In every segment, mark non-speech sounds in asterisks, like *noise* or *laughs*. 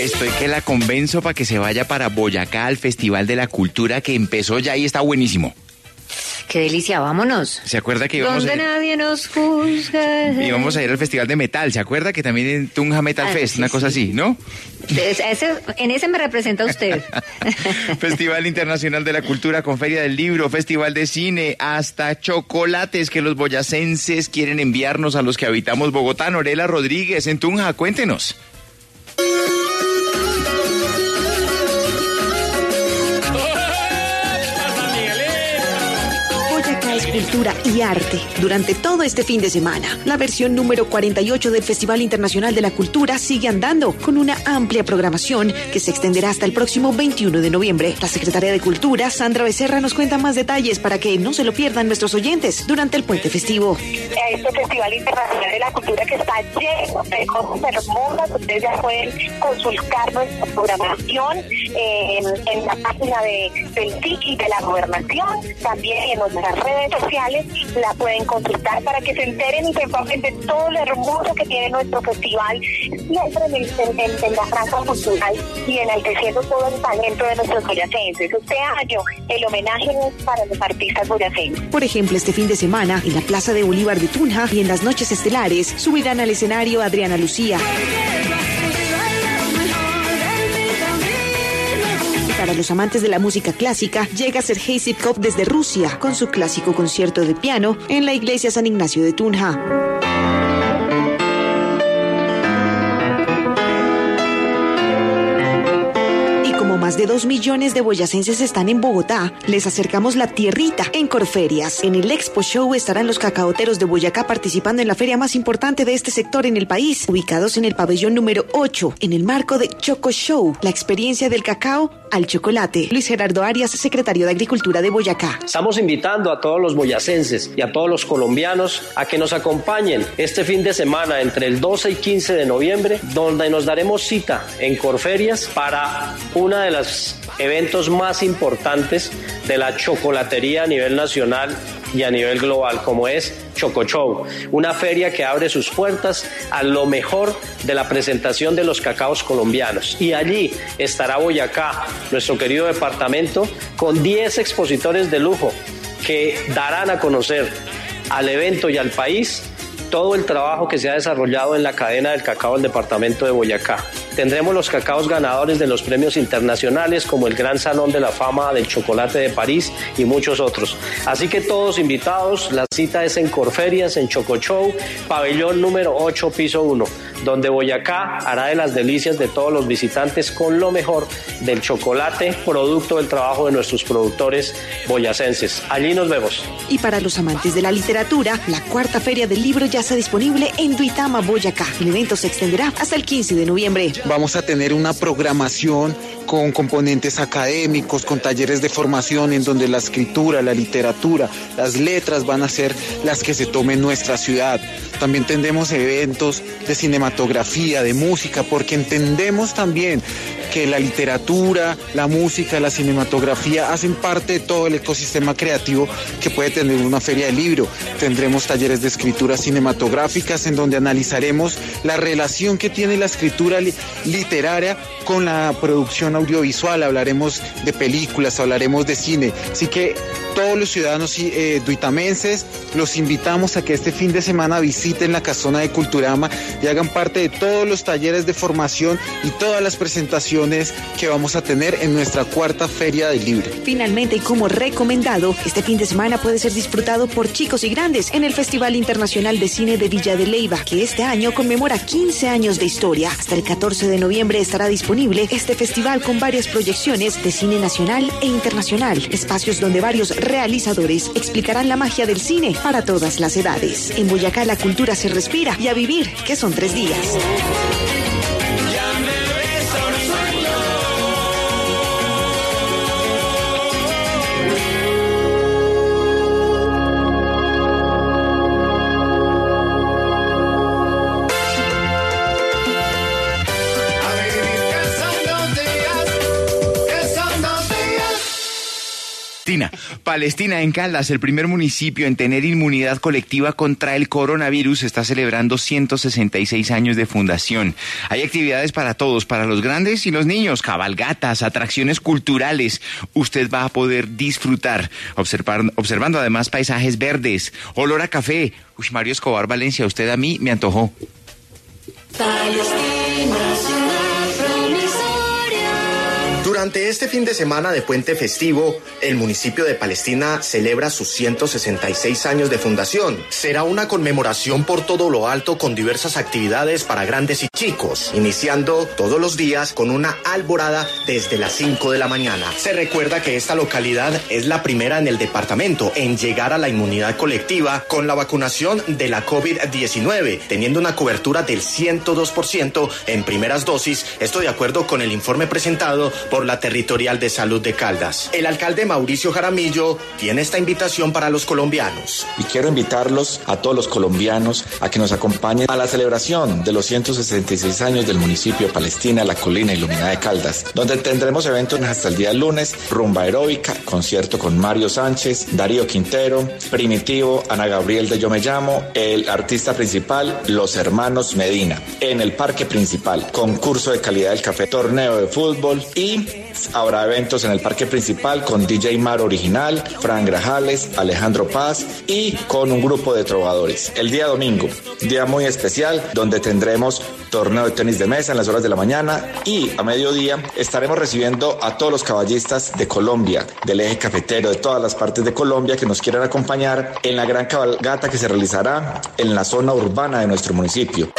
Estoy que la convenzo para que se vaya para Boyacá al Festival de la Cultura que empezó ya y está buenísimo. Qué delicia, vámonos. ¿Se acuerda que íbamos Donde a ir, nadie nos juzga. íbamos a ir al Festival de Metal? ¿Se acuerda que también en Tunja Metal Ah, Fest? sí, una cosa sí. así, ¿no? Es- ese- en ese me representa usted. *laughs* Festival Internacional de la Cultura con Feria del Libro, Festival de Cine, hasta chocolates que los boyacenses quieren enviarnos a los que habitamos Bogotá. Norela Rodríguez en Tunja, cuéntenos. Cultura y arte durante todo este fin de semana. La versión número 48 del Festival Internacional de la Cultura sigue andando con una amplia programación que se extenderá hasta el próximo 21 de noviembre. La secretaria de Cultura, Sandra Becerra, nos cuenta más detalles para que no se lo pierdan nuestros oyentes durante el puente festivo. este Festival Internacional de la Cultura que está lleno de cosas hermosas. Ustedes ya pueden consultar nuestra programación eh, en, en la página de, del TIC y de la Gobernación. También en nuestras redes sociales la pueden consultar para que se enteren y se informen de todo lo hermoso que tiene nuestro festival, siempre en la franja cultural y enalteciendo todo el talento de nuestros boyacenses. Este año el homenaje es para los artistas boyacenses. Por ejemplo, este fin de semana, en la Plaza de Bolívar de Tunja y en las noches estelares, subirán al escenario Adriana Lucía. Para los amantes de la música clásica, llega Sergei Zipkov desde Rusia con su clásico concierto de piano en la iglesia San Ignacio de Tunja. Más de dos millones de boyacenses están en Bogotá, les acercamos la tierrita en Corferias. En el Expo Show estarán los cacaoteros de Boyacá participando en la feria más importante de este sector en el país, ubicados en el pabellón número 8, en el marco de Choco Show, la experiencia del cacao al chocolate. Luis Gerardo Arias, secretario de Agricultura de Boyacá. Estamos invitando a todos los boyacenses y a todos los colombianos a que nos acompañen este fin de semana entre el 12 y 15 de noviembre, donde nos daremos cita en Corferias para una de eventos más importantes de la chocolatería a nivel nacional y a nivel global, como es Choco Show, una feria que abre sus puertas a lo mejor de la presentación de los cacaos colombianos. Y allí estará Boyacá, nuestro querido departamento, con 10 expositores de lujo que darán a conocer al evento y al país todo el trabajo que se ha desarrollado en la cadena del cacao del departamento de Boyacá. Tendremos los cacaos ganadores de los premios internacionales como el Gran Salón de la Fama del Chocolate de París y muchos otros. Así que todos invitados, la cita es en Corferias, en Choco Show, pabellón número 8, piso 1, donde Boyacá hará de las delicias de todos los visitantes con lo mejor del chocolate, producto del trabajo de nuestros productores boyacenses. Allí nos vemos. Y para los amantes de la literatura, la cuarta feria del libro ya está disponible en Duitama, Boyacá. El evento se extenderá hasta el 15 de noviembre. Vamos a tener una programación con componentes académicos, con talleres de formación en donde la escritura, la literatura, las letras van a ser las que se tomen en nuestra ciudad. También tendremos eventos de cinematografía, de música, porque entendemos también que la literatura, la música, la cinematografía hacen parte de todo el ecosistema creativo que puede tener una feria de libro. Tendremos talleres de escritura cinematográficas en donde analizaremos la relación que tiene la escritura li- literaria con la producción audiovisual. Hablaremos de películas, hablaremos de cine. Así que todos los ciudadanos eh, duitamenses los invitamos a que este fin de semana visiten la casona de Culturama y hagan parte de todos los talleres de formación y todas las presentaciones que vamos a tener en nuestra cuarta feria del libro. Finalmente, y como recomendado, este fin de semana puede ser disfrutado por chicos y grandes en el Festival Internacional de Cine de Villa de Leyva, que este año conmemora 15 años de historia. Hasta el 14 de noviembre estará disponible este festival con varias proyecciones de cine nacional e internacional, espacios donde varios realizadores explicarán la magia del cine para todas las edades. En Boyacá la cultura se respira y a vivir, que son tres días. Palestina. Palestina en Caldas, el primer municipio en tener inmunidad colectiva contra el coronavirus, está celebrando 166 años de fundación. Hay actividades para todos, para los grandes y los niños, cabalgatas, atracciones culturales. Usted va a poder disfrutar, observando además paisajes verdes, olor a café. Uy, Mario Escobar Valencia, usted a mí me antojó. Durante este fin de semana de puente festivo, el municipio de Palestina celebra sus 166 años de fundación. Será una conmemoración por todo lo alto con diversas actividades para grandes y chicos, iniciando todos los días con una alborada desde las 5 de la mañana. Se recuerda que esta localidad es la primera en el departamento en llegar a la inmunidad colectiva con la vacunación de la COVID-19, teniendo una cobertura del 102% en primeras dosis, esto de acuerdo con el informe presentado por la Territorial de Salud de Caldas. El alcalde Mauricio Jaramillo tiene esta invitación para los colombianos. Y quiero invitarlos a todos los colombianos a que nos acompañen a la celebración de los 166 años del municipio de Palestina, la colina iluminada de Caldas, donde tendremos eventos hasta el día lunes, rumba aeróbica, concierto con Mario Sánchez, Darío Quintero, Primitivo, Ana Gabriel de Yo Me Llamo, el artista principal, los hermanos Medina, en el parque principal, concurso de calidad del café, torneo de fútbol y habrá eventos en el parque principal con DJ Mar Original, Fran Grajales, Alejandro Paz y con un grupo de trovadores. El día domingo, día muy especial donde tendremos torneo de tenis de mesa en las horas de la mañana y a mediodía estaremos recibiendo a todos los caballistas de Colombia, del eje cafetero, de todas las partes de Colombia que nos quieran acompañar en la gran cabalgata que se realizará en la zona urbana de nuestro municipio.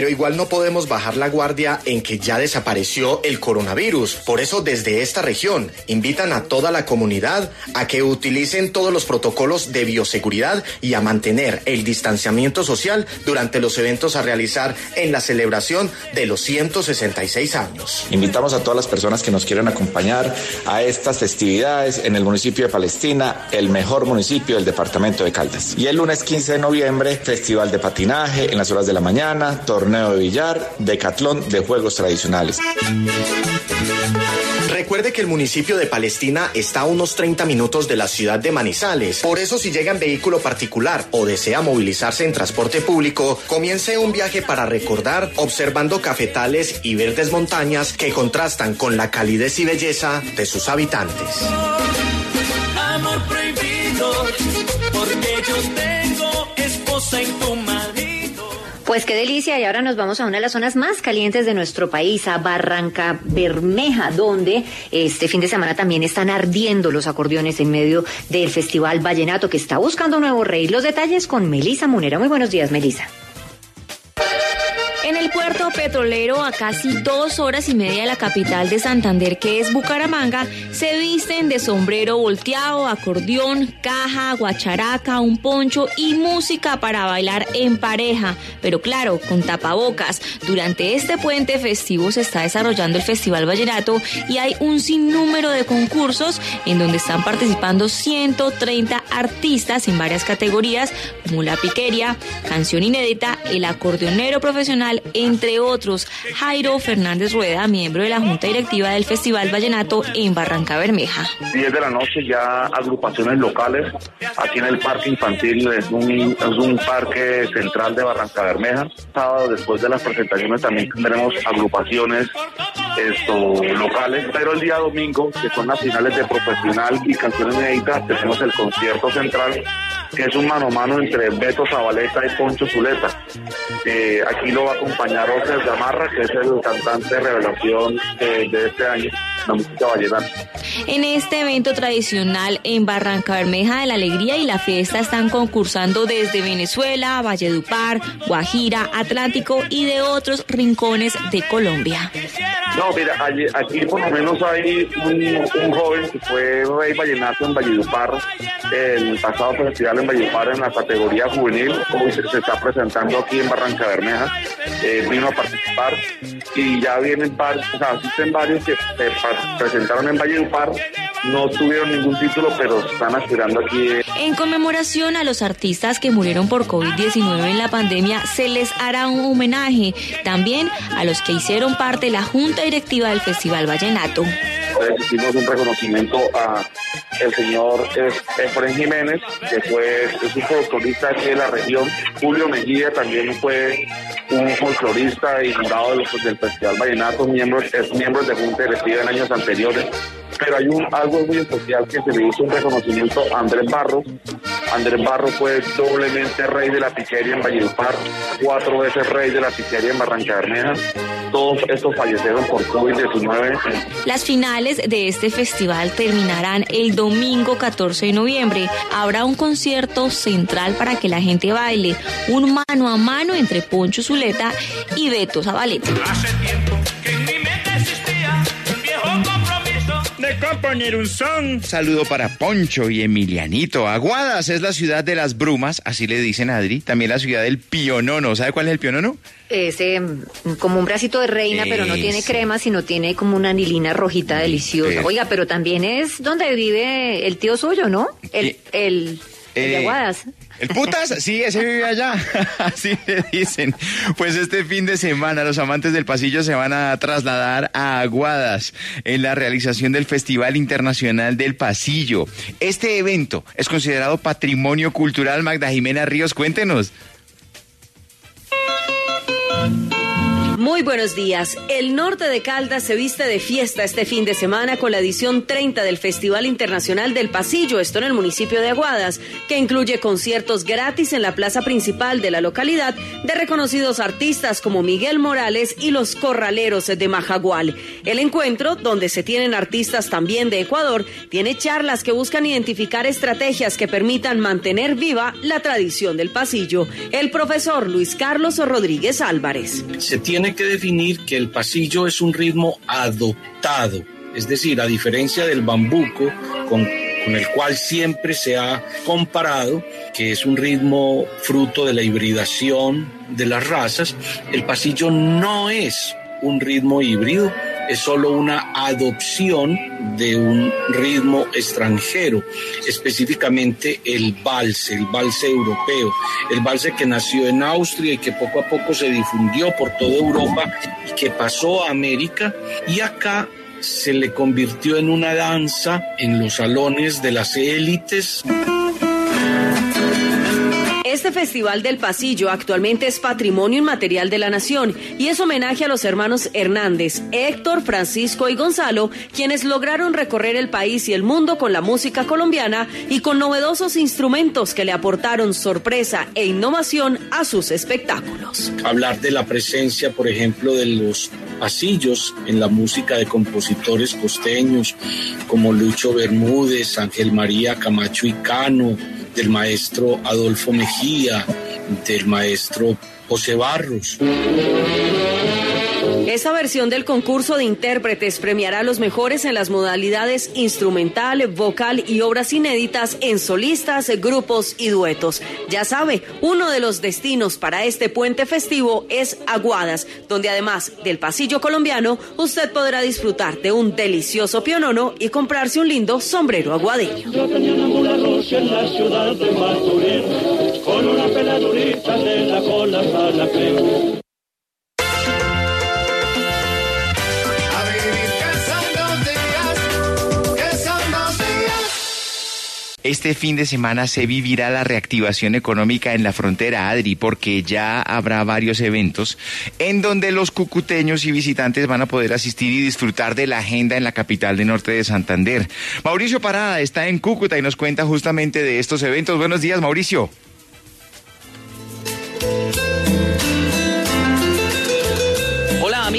Pero igual no podemos bajar la guardia en que ya desapareció el coronavirus. Por eso desde esta región invitan a toda la comunidad a que utilicen todos los protocolos de bioseguridad y a mantener el distanciamiento social durante los eventos a realizar en la celebración de los 166 años. Invitamos a todas las personas que nos quieran acompañar a estas festividades en el municipio de Palestina, el mejor municipio del departamento de Caldas. Y el lunes 15 de noviembre, festival de patinaje en las horas de la mañana, torneo de billar, decatlón de juegos tradicionales. Recuerde que el municipio de Palestina está a unos 30 minutos de la ciudad de Manizales. Por eso si llega en vehículo particular o desea movilizarse en transporte público, comience un viaje para recordar observando cafetales y verdes montañas que contrastan con la calidez y belleza de sus habitantes. Pues qué delicia y ahora nos vamos a una de las zonas más calientes de nuestro país, a Barranca Bermeja, donde este fin de semana también están ardiendo los acordeones en medio del Festival Vallenato que está buscando nuevo rey. Los detalles con Melisa Munera. Muy buenos días, Melisa. En el puerto petrolero, a casi dos horas y media de la capital de Santander, que es Bucaramanga, se visten de sombrero volteado, acordeón, caja, guacharaca, un poncho y música para bailar en pareja. Pero claro, con tapabocas. Durante este puente festivo se está desarrollando el Festival Vallenato y hay un sinnúmero de concursos en donde están participando 130 artistas en varias categorías, como la piquería, canción inédita, el acordeonero profesional, entre otros. Jairo Fernández Rueda, miembro de la Junta Directiva del Festival Vallenato en Barranca Bermeja. 10 de la noche ya agrupaciones locales aquí en el Parque Infantil, es un, es un parque central de Barranca Bermeja. Sábado después de las presentaciones también tendremos agrupaciones esto, locales, pero el día domingo, que son las finales de profesional y canciones inéditas, tenemos el concierto central que es un mano a mano entre Beto Zabaleta y Poncho Zuleta. Eh, aquí lo va a acompañar Oscar Gamarra, que es el cantante revelación de este año, la música vallenata. En este evento tradicional en Barranca Bermeja de la Alegría y la Fiesta están concursando desde Venezuela, Valledupar, Guajira, Atlántico y de otros rincones de Colombia. No, mira, aquí por lo menos hay un, joven que fue rey vallenato en Valledupar, el pasado festival en Valledupar en la categoría juvenil, como se, está presentando aquí en Barranca Bermeja, eh, vino a participar y ya vienen varios, o sea, existen varios que se presentaron en Valledupar no tuvieron ningún título, pero están aspirando aquí. En conmemoración a los artistas que murieron por COVID-19 en la pandemia, se les hará un homenaje también a los que hicieron parte de la junta directiva del Festival Vallenato. hicimos un reconocimiento a el señor Efren Jiménez, que fue es un aquí de la región. Julio Mejía también fue un folclorista y jurado del Festival Vallenato, miembros, es miembro de junta directiva en años anteriores pero hay un, algo muy especial que se le hizo un reconocimiento a Andrés Barros. Andrés Barros fue doblemente rey de la piquería en Valledupar, cuatro veces rey de la piquería en Barranca Bermeja. Todos estos fallecieron por COVID-19. Las finales de este festival terminarán el domingo 14 de noviembre. Habrá un concierto central para que la gente baile, un mano a mano entre Poncho Zuleta y Beto Zabaleta. Hace tiempo que de componer un son. Saludo para Poncho y Emilianito. Aguadas es la ciudad de las brumas, así le dicen a Adri. También la ciudad del pionono. ¿Sabe cuál es el pionono? Ese, como un bracito de reina, pero no tiene crema, sino tiene como una anilina rojita deliciosa. Eh. Oiga, pero también es donde vive el tío suyo, ¿no? El, Eh, el, el de eh, Aguadas. ¿El putas? Sí, ese vive allá. *laughs* Así le dicen. Pues este fin de semana los amantes del pasillo se van a trasladar a Aguadas en la realización del Festival Internacional del Pasillo. Este evento es considerado patrimonio cultural. Magda Jimena Ríos, cuéntenos. Muy buenos días. El norte de Caldas se viste de fiesta este fin de semana con la edición 30 del Festival Internacional del Pasillo, esto en el municipio de Aguadas, que incluye conciertos gratis en la plaza principal de la localidad de reconocidos artistas como Miguel Morales y los Corraleros de Majagual. El encuentro, donde se tienen artistas también de Ecuador, tiene charlas que buscan identificar estrategias que permitan mantener viva la tradición del pasillo. El profesor Luis Carlos Rodríguez Álvarez. Que definir que el pasillo es un ritmo adoptado, es decir, a diferencia del bambuco, con, con el cual siempre se ha comparado, que es un ritmo fruto de la hibridación de las razas, el pasillo no es un ritmo híbrido, es solo una adopción de un ritmo extranjero, específicamente el valse, el valse europeo, el valse que nació en Austria y que poco a poco se difundió por toda Europa y que pasó a América y acá se le convirtió en una danza en los salones de las élites. Este Festival del Pasillo actualmente es patrimonio inmaterial de la nación y es homenaje a los hermanos Hernández, Héctor, Francisco y Gonzalo, quienes lograron recorrer el país y el mundo con la música colombiana y con novedosos instrumentos que le aportaron sorpresa e innovación a sus espectáculos. hablar de la presencia, por ejemplo, de los pasillos en la música de compositores costeños como Lucho Bermúdez, Ángel María Camacho y Cano, del maestro Adolfo Mejía, del maestro José Barros. Esta versión del concurso de intérpretes premiará a los mejores en las modalidades instrumental, vocal y obras inéditas en solistas, grupos y duetos. Ya sabe, uno de los destinos para este puente festivo es Aguadas, donde además del pasillo colombiano, usted podrá disfrutar de un delicioso pionono y comprarse un lindo sombrero aguadeño. Yo tenía una mula en la ciudad de con una peladurita de la cola a la crema. Este fin de semana se vivirá la reactivación económica en la frontera Adri porque ya habrá varios eventos en donde los cucuteños y visitantes van a poder asistir y disfrutar de la agenda en la capital de norte de Santander. Mauricio Parada está en Cúcuta y nos cuenta justamente de estos eventos. Buenos días, Mauricio.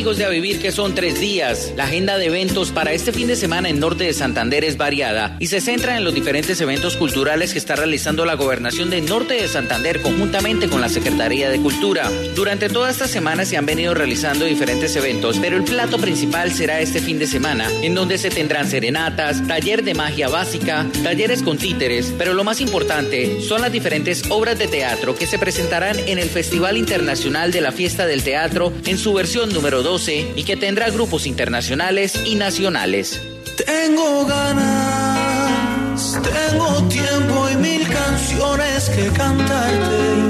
De A Vivir, que son tres días. La agenda de eventos para este fin de semana en Norte de Santander es variada y se centra en los diferentes eventos culturales que está realizando la Gobernación de Norte de Santander conjuntamente con la Secretaría de Cultura. Durante toda esta semana se han venido realizando diferentes eventos, pero el plato principal será este fin de semana, en donde se tendrán serenatas, taller de magia básica, talleres con títeres, pero lo más importante son las diferentes obras de teatro que se presentarán en el Festival Internacional de la Fiesta del Teatro en su versión número 12 y que tendrá grupos internacionales y nacionales. Tengo ganas, tengo tiempo y mil canciones que cantarte.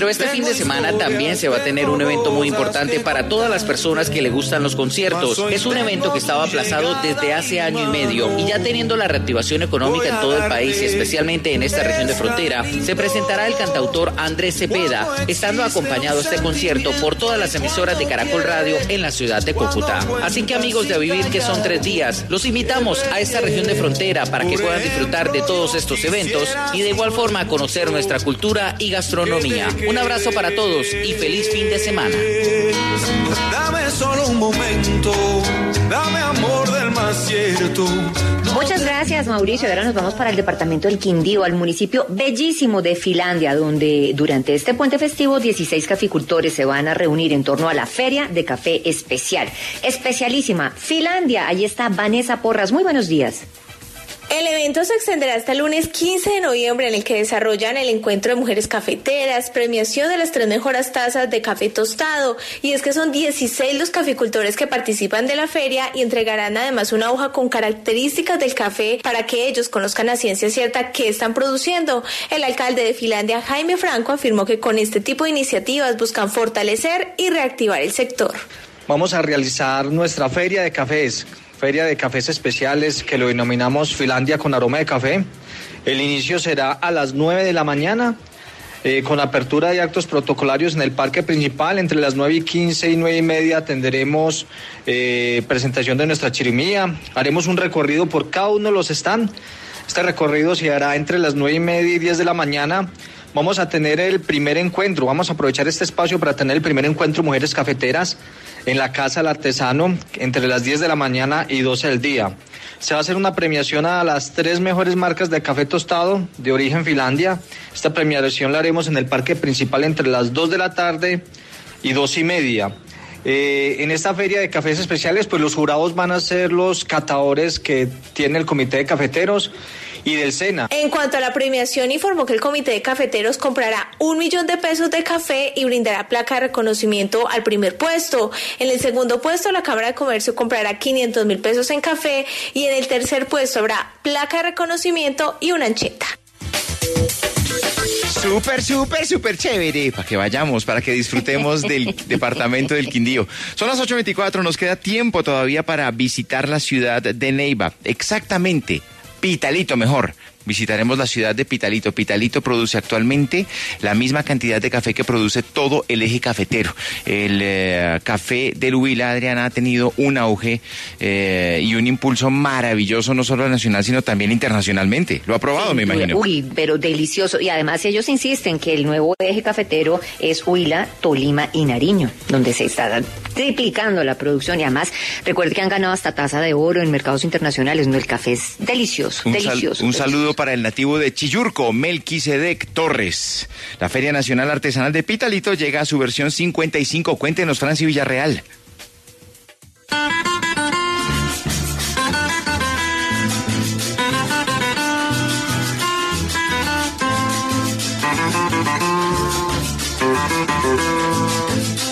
Pero este fin de semana también se va a tener un evento muy importante para todas las personas que le gustan los conciertos. Es un evento que estaba aplazado desde hace año y medio y ya teniendo la reactivación económica en todo el país y especialmente en esta región de frontera, se presentará el cantautor Andrés Cepeda, estando acompañado este concierto por todas las emisoras de Caracol Radio en la ciudad de Cúcuta. Así que amigos de Vivir, que son tres días, los invitamos a esta región de frontera para que puedan disfrutar de todos estos eventos y de igual forma conocer nuestra cultura y gastronomía. Un abrazo para todos y feliz fin de semana. Dame solo un momento, dame amor del más cierto. Muchas gracias, Mauricio. Ahora nos vamos para el departamento del Quindío, al municipio bellísimo de Finlandia, donde durante este puente festivo 16 caficultores se van a reunir en torno a la Feria de Café Especial. Especialísima, Finlandia. Ahí está Vanessa Porras. Muy buenos días. El evento se extenderá hasta el lunes 15 de noviembre en el que desarrollan el encuentro de mujeres cafeteras, premiación de las tres mejores tazas de café tostado y es que son 16 los caficultores que participan de la feria y entregarán además una hoja con características del café para que ellos conozcan a ciencia cierta qué están produciendo. El alcalde de Finlandia, Jaime Franco, afirmó que con este tipo de iniciativas buscan fortalecer y reactivar el sector. Vamos a realizar nuestra feria de cafés, feria de cafés especiales que lo denominamos Finlandia con aroma de café. El inicio será a las 9 de la mañana. eh, con apertura de actos protocolarios en el parque principal, entre las 9 y 15 y 9 y media tendremos eh, presentación de nuestra chirimía, haremos un recorrido por cada uno de los stands, este recorrido se hará entre las 9 y media y 10 de la mañana, vamos a tener el primer encuentro, vamos a aprovechar este espacio para tener el primer encuentro Mujeres Cafeteras en la Casa del Artesano entre las 10 de la mañana y 12 del día. Se va a hacer una premiación a las tres mejores marcas de café tostado de origen Finlandia. Esta premiación la haremos en el parque principal entre las 2 de la tarde y 2 y media. Eh, en esta feria de cafés especiales, pues los jurados van a ser los catadores que tiene el Comité de Cafeteros y del SENA. En cuanto a la premiación, informó que el Comité de Cafeteros comprará un millón de pesos de café y brindará placa de reconocimiento al primer puesto. En el segundo puesto, la Cámara de Comercio comprará 500 mil pesos en café y en el tercer puesto habrá placa de reconocimiento y una ancheta. Súper, súper, súper chévere. Para que vayamos, para que disfrutemos *laughs* del departamento del Quindío. Son las 8.24, nos queda tiempo todavía para visitar la ciudad de Neiva. Exactamente, Pitalito mejor. Visitaremos la ciudad de Pitalito. Pitalito produce actualmente la misma cantidad de café que produce todo el eje cafetero. El eh, café del Huila, Adriana, ha tenido un auge eh, y un impulso maravilloso, no solo nacional, sino también internacionalmente. Lo ha probado, me imagino. Uy, pero delicioso. Y además ellos insisten que el nuevo eje cafetero es Huila, Tolima y Nariño, donde se está triplicando la producción. Y además, recuerde que han ganado hasta taza de oro en mercados internacionales. No, el café es delicioso, Un, sal- delicioso. un saludo para el nativo de Chiyurco, Melquisedec Torres. La Feria Nacional Artesanal de Pitalito llega a su versión 55. Cuéntenos, Franci Villarreal.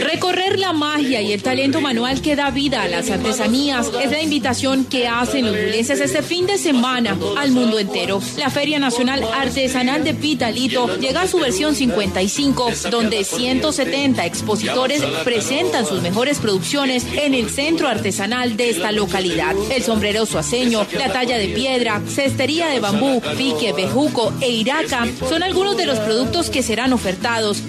Recorrer la magia y el talento manual que da vida a las artesanías es la invitación que hacen los huilenses este fin de semana al mundo entero. La Feria Nacional Artesanal de Pitalito llega a su versión 55, donde 170 expositores presentan sus mejores producciones en el centro artesanal de esta localidad. El sombrero suaceño, la talla de piedra, cestería de bambú, pique, bejuco e iraca son algunos de los productos que serán ofertados.